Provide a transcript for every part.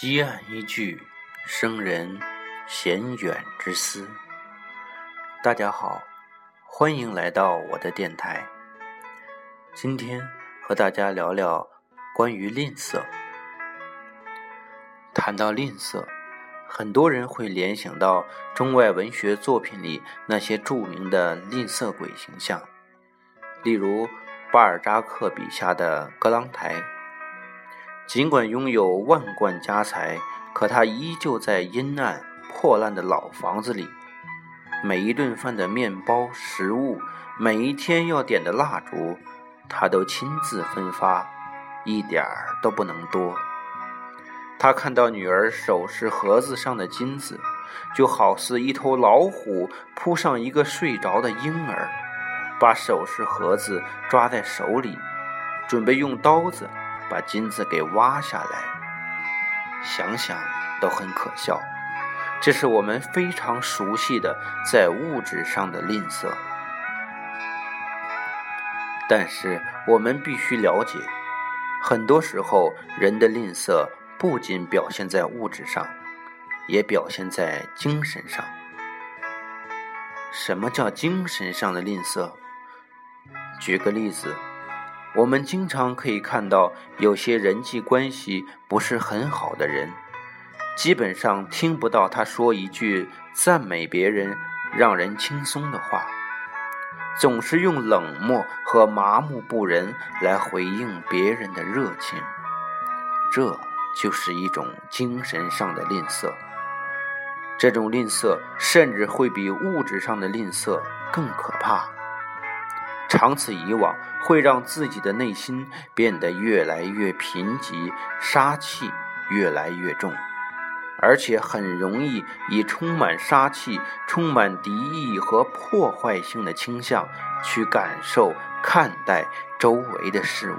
积案一句，生人闲远之思。大家好，欢迎来到我的电台。今天和大家聊聊关于吝啬。谈到吝啬，很多人会联想到中外文学作品里那些著名的吝啬鬼形象，例如巴尔扎克笔下的格朗台。尽管拥有万贯家财，可他依旧在阴暗破烂的老房子里，每一顿饭的面包食物，每一天要点的蜡烛，他都亲自分发，一点儿都不能多。他看到女儿首饰盒子上的金子，就好似一头老虎扑上一个睡着的婴儿，把首饰盒子抓在手里，准备用刀子。把金子给挖下来，想想都很可笑。这是我们非常熟悉的在物质上的吝啬。但是我们必须了解，很多时候人的吝啬不仅表现在物质上，也表现在精神上。什么叫精神上的吝啬？举个例子。我们经常可以看到，有些人际关系不是很好的人，基本上听不到他说一句赞美别人、让人轻松的话，总是用冷漠和麻木不仁来回应别人的热情，这就是一种精神上的吝啬。这种吝啬甚至会比物质上的吝啬更可怕。长此以往，会让自己的内心变得越来越贫瘠，杀气越来越重，而且很容易以充满杀气、充满敌意和破坏性的倾向去感受、看待周围的事物。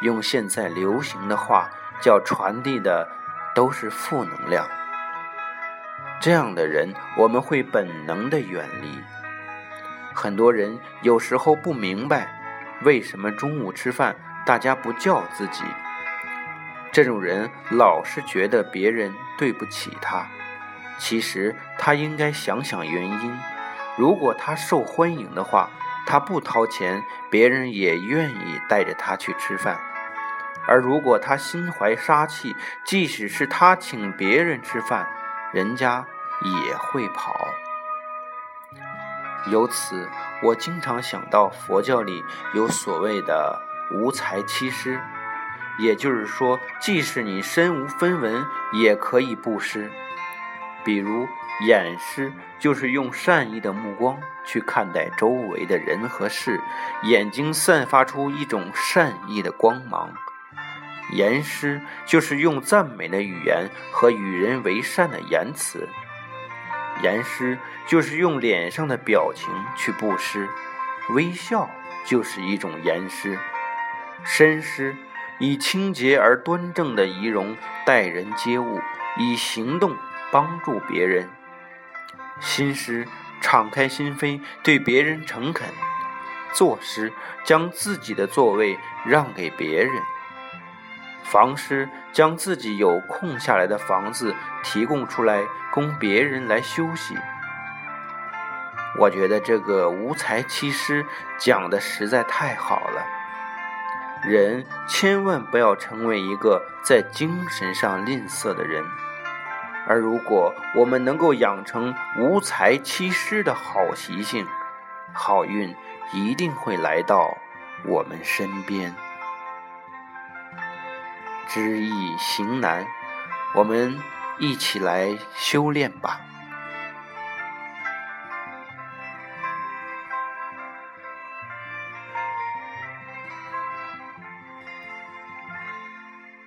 用现在流行的话叫传递的都是负能量。这样的人，我们会本能的远离。很多人有时候不明白，为什么中午吃饭大家不叫自己。这种人老是觉得别人对不起他，其实他应该想想原因。如果他受欢迎的话，他不掏钱，别人也愿意带着他去吃饭；而如果他心怀杀气，即使是他请别人吃饭，人家也会跑。由此，我经常想到佛教里有所谓的无财七施，也就是说，即使你身无分文，也可以布施。比如眼施，就是用善意的目光去看待周围的人和事，眼睛散发出一种善意的光芒；言施，就是用赞美的语言和与人为善的言辞。言师就是用脸上的表情去布施，微笑就是一种言师。身师以清洁而端正的仪容待人接物，以行动帮助别人。心师敞开心扉，对别人诚恳。坐施将自己的座位让给别人。房师将自己有空下来的房子提供出来，供别人来休息。我觉得这个无才七师讲的实在太好了。人千万不要成为一个在精神上吝啬的人，而如果我们能够养成无才七师的好习性，好运一定会来到我们身边。知易行难，我们一起来修炼吧。